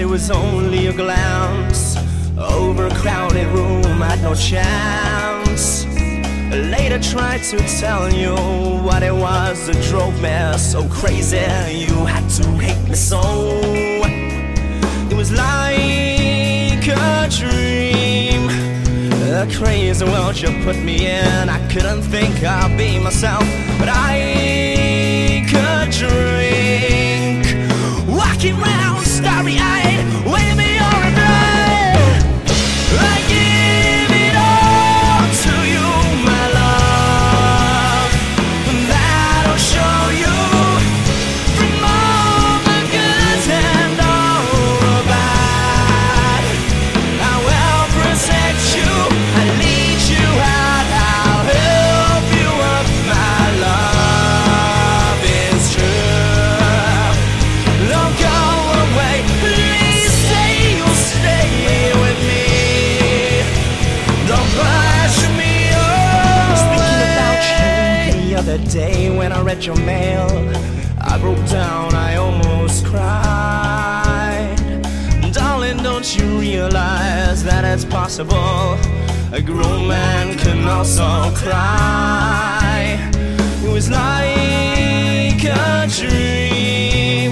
it was only a glance. Overcrowded room I had no chance. Later tried to tell you what it was that drove me so crazy. You had to hate me so. It was like a dream. A crazy world you put me in. I couldn't think I'd be myself, but I could drink. The day when I read your mail, I broke down, I almost cried. Darling, don't you realize that it's possible? A grown man can also cry. It was like a dream.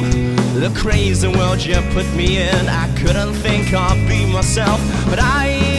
The crazy world you put me in, I couldn't think I'd be myself, but I